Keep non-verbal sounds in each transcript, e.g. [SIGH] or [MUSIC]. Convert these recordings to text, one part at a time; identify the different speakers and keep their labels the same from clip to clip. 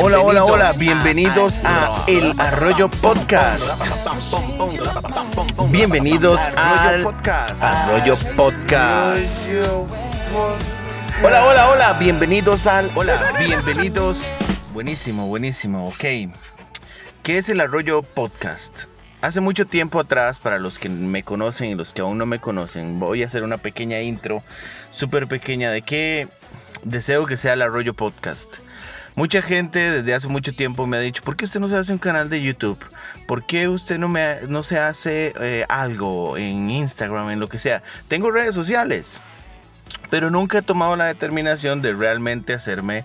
Speaker 1: Hola, hola, hola, bienvenidos a El Arroyo Podcast. Bienvenidos al Arroyo Podcast. Hola, hola, hola, bienvenidos al... Hola, bienvenidos. Buenísimo, buenísimo, ok. ¿Qué es el Arroyo Podcast? Hace mucho tiempo atrás, para los que me conocen y los que aún no me conocen, voy a hacer una pequeña intro, súper pequeña, de qué deseo que sea el Arroyo Podcast. Mucha gente desde hace mucho tiempo me ha dicho, ¿por qué usted no se hace un canal de YouTube? ¿Por qué usted no, me, no se hace eh, algo en Instagram, en lo que sea? Tengo redes sociales, pero nunca he tomado la determinación de realmente hacerme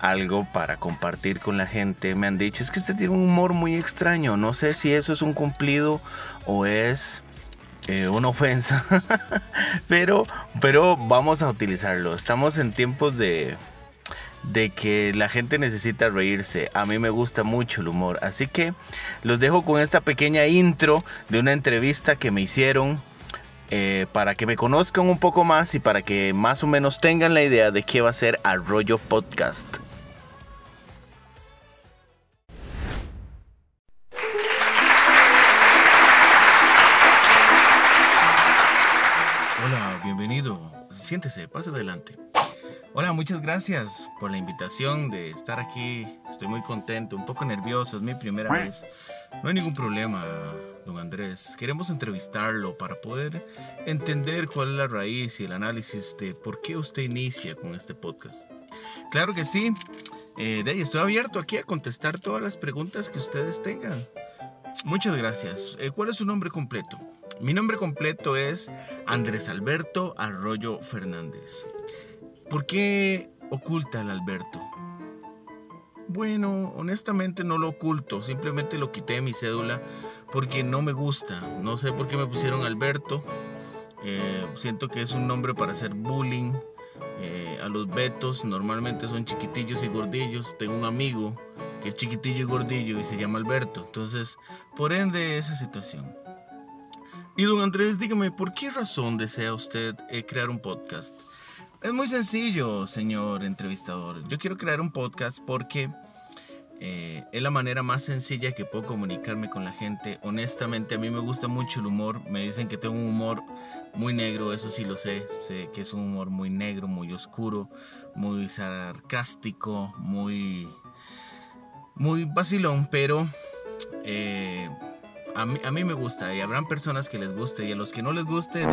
Speaker 1: algo para compartir con la gente. Me han dicho, es que usted tiene un humor muy extraño. No sé si eso es un cumplido o es eh, una ofensa. [LAUGHS] pero, pero vamos a utilizarlo. Estamos en tiempos de, de que la gente necesita reírse. A mí me gusta mucho el humor. Así que los dejo con esta pequeña intro de una entrevista que me hicieron eh, para que me conozcan un poco más y para que más o menos tengan la idea de qué va a ser Arroyo Podcast. Bienvenido. Siéntese, pase adelante. Hola, muchas gracias por la invitación de estar aquí. Estoy muy contento, un poco nervioso, es mi primera vez. No hay ningún problema, don Andrés. Queremos entrevistarlo para poder entender cuál es la raíz y el análisis de por qué usted inicia con este podcast. Claro que sí. Eh, de ahí estoy abierto aquí a contestar todas las preguntas que ustedes tengan. Muchas gracias. Eh, ¿Cuál es su nombre completo? Mi nombre completo es Andrés Alberto Arroyo Fernández. ¿Por qué oculta el Alberto? Bueno, honestamente no lo oculto, simplemente lo quité de mi cédula porque no me gusta. No sé por qué me pusieron Alberto. Eh, siento que es un nombre para hacer bullying. Eh, a los betos normalmente son chiquitillos y gordillos. Tengo un amigo que es chiquitillo y gordillo y se llama Alberto. Entonces, por ende, esa situación. Y don Andrés, dígame, ¿por qué razón desea usted eh, crear un podcast? Es muy sencillo, señor entrevistador. Yo quiero crear un podcast porque eh, es la manera más sencilla que puedo comunicarme con la gente. Honestamente, a mí me gusta mucho el humor. Me dicen que tengo un humor muy negro, eso sí lo sé. Sé que es un humor muy negro, muy oscuro, muy sarcástico, muy, muy vacilón, pero... Eh, a mí, me gusta y habrán personas que les guste y a los que no les guste,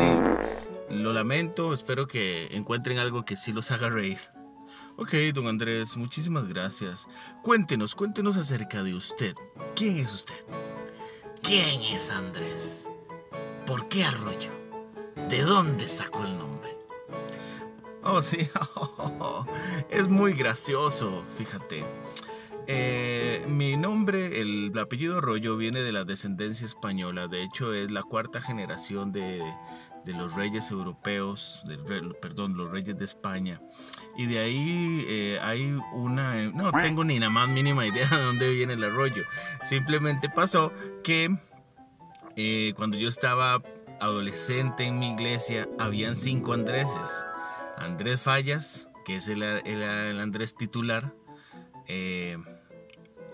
Speaker 1: lo lamento, espero que encuentren algo que sí los haga reír. Ok, don Andrés, muchísimas gracias. Cuéntenos, cuéntenos acerca de usted. ¿Quién es usted? ¿Quién es Andrés? ¿Por qué Arroyo? ¿De dónde sacó el nombre? Oh, sí, [LAUGHS] es muy gracioso, fíjate. Eh, mi nombre, el, apellido Arroyo, viene de la descendencia española. De hecho, es la cuarta generación de, los reyes europeos, perdón, los reyes de España. Y de ahí eh, hay una... No tengo ni la más mínima idea de dónde viene el arroyo. Simplemente pasó que eh, cuando yo estaba adolescente en mi iglesia, habían cinco Andréses. Andrés Fallas, que es el, el Andrés titular. Eh,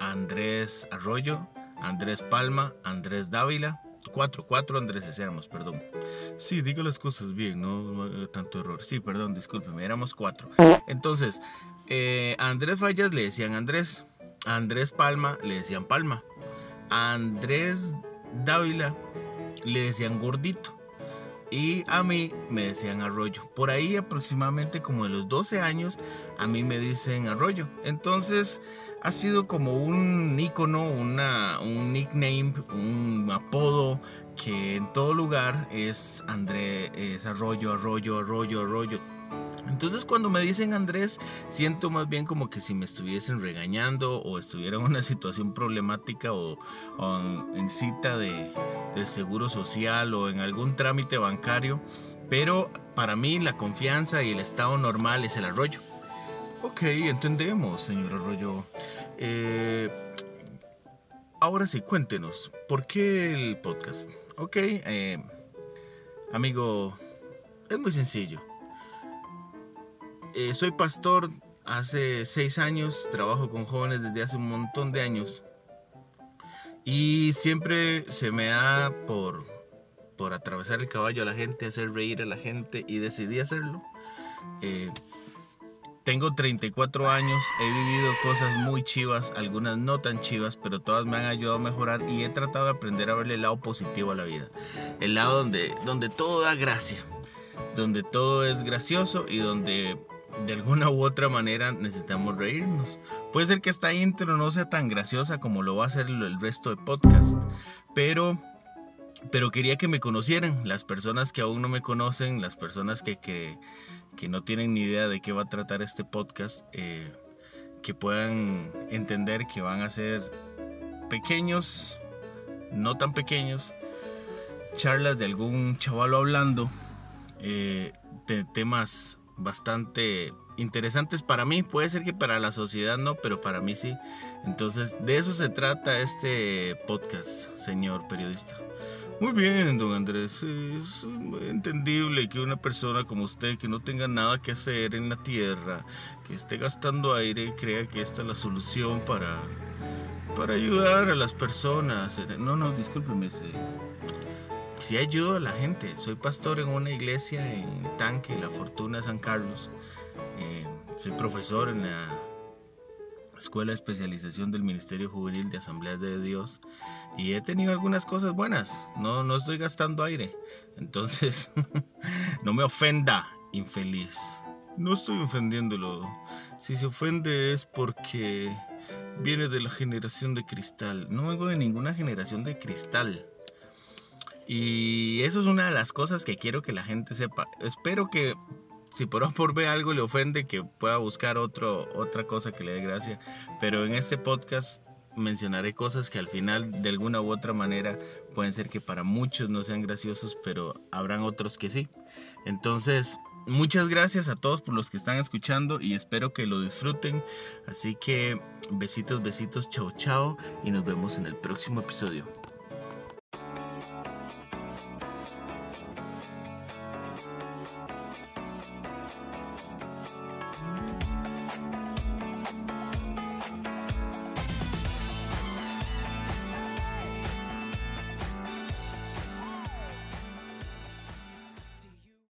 Speaker 1: Andrés Arroyo, Andrés Palma, Andrés Dávila. Cuatro, cuatro Andrés éramos, perdón. Sí, digo las cosas bien, no tanto error. Sí, perdón, discúlpeme, éramos cuatro. Entonces, eh, Andrés Fallas le decían Andrés, Andrés Palma le decían Palma, Andrés Dávila le decían Gordito y a mí me decían Arroyo. Por ahí aproximadamente como de los 12 años, a mí me dicen Arroyo. Entonces, ha sido como un icono, una, un nickname, un apodo que en todo lugar es Andrés, Arroyo, Arroyo, Arroyo, Arroyo. Entonces cuando me dicen Andrés, siento más bien como que si me estuviesen regañando o estuviera en una situación problemática o, en cita de, del seguro social o en algún trámite bancario. Pero para mí la confianza y el estado normal es el arroyo. Ok, entendemos, señor Arroyo. Eh, ahora sí, cuéntenos, ¿por qué el podcast? Ok, eh, amigo, es muy sencillo. Eh, soy pastor hace seis años, trabajo con jóvenes desde hace un montón de años. Y siempre se me da por, por atravesar el caballo a la gente, hacer reír a la gente y decidí hacerlo. Eh, tengo 34 años, he vivido cosas muy chivas, algunas no tan chivas, pero todas me han ayudado a mejorar y he tratado de aprender a verle el lado positivo a la vida. El lado donde, donde todo da gracia, donde todo es gracioso y donde de alguna u otra manera necesitamos reírnos. Puede ser que esta intro no sea tan graciosa como lo va a ser el resto de podcast, pero pero quería que me conocieran, las personas que aún no me conocen, las personas que, que, que no tienen ni idea de qué va a tratar este podcast, eh, que puedan entender que van a ser pequeños, no tan pequeños, charlas de algún chavalo hablando eh, de temas bastante interesantes para mí. Puede ser que para la sociedad no, pero para mí sí. Entonces, de eso se trata este podcast, señor periodista. Muy bien, don Andrés. Es entendible que una persona como usted, que no tenga nada que hacer en la tierra, que esté gastando aire, crea que esta es la solución para, para ayudar a las personas. No, no, discúlpeme. Sí ayudo a la gente. Soy pastor en una iglesia en Tanque, La Fortuna San Carlos. Eh, soy profesor en la Escuela de Especialización del Ministerio Juvenil de Asambleas de Dios y he tenido algunas cosas buenas. No, no estoy gastando aire. Entonces, [LAUGHS] no me ofenda, infeliz. No estoy ofendiéndolo. Si se ofende es porque viene de la generación de cristal. No vengo de ninguna generación de cristal. Y eso es una de las cosas que quiero que la gente sepa. Espero que si por por ve algo le ofende, que pueda buscar otro, otra cosa que le dé gracia. Pero en este podcast mencionaré cosas que al final, de alguna u otra manera, pueden ser que para muchos no sean graciosos, pero habrán otros que sí. Entonces, muchas gracias a todos por los que están escuchando y espero que lo disfruten. Así que besitos, besitos, chao, chao y nos vemos en el próximo episodio.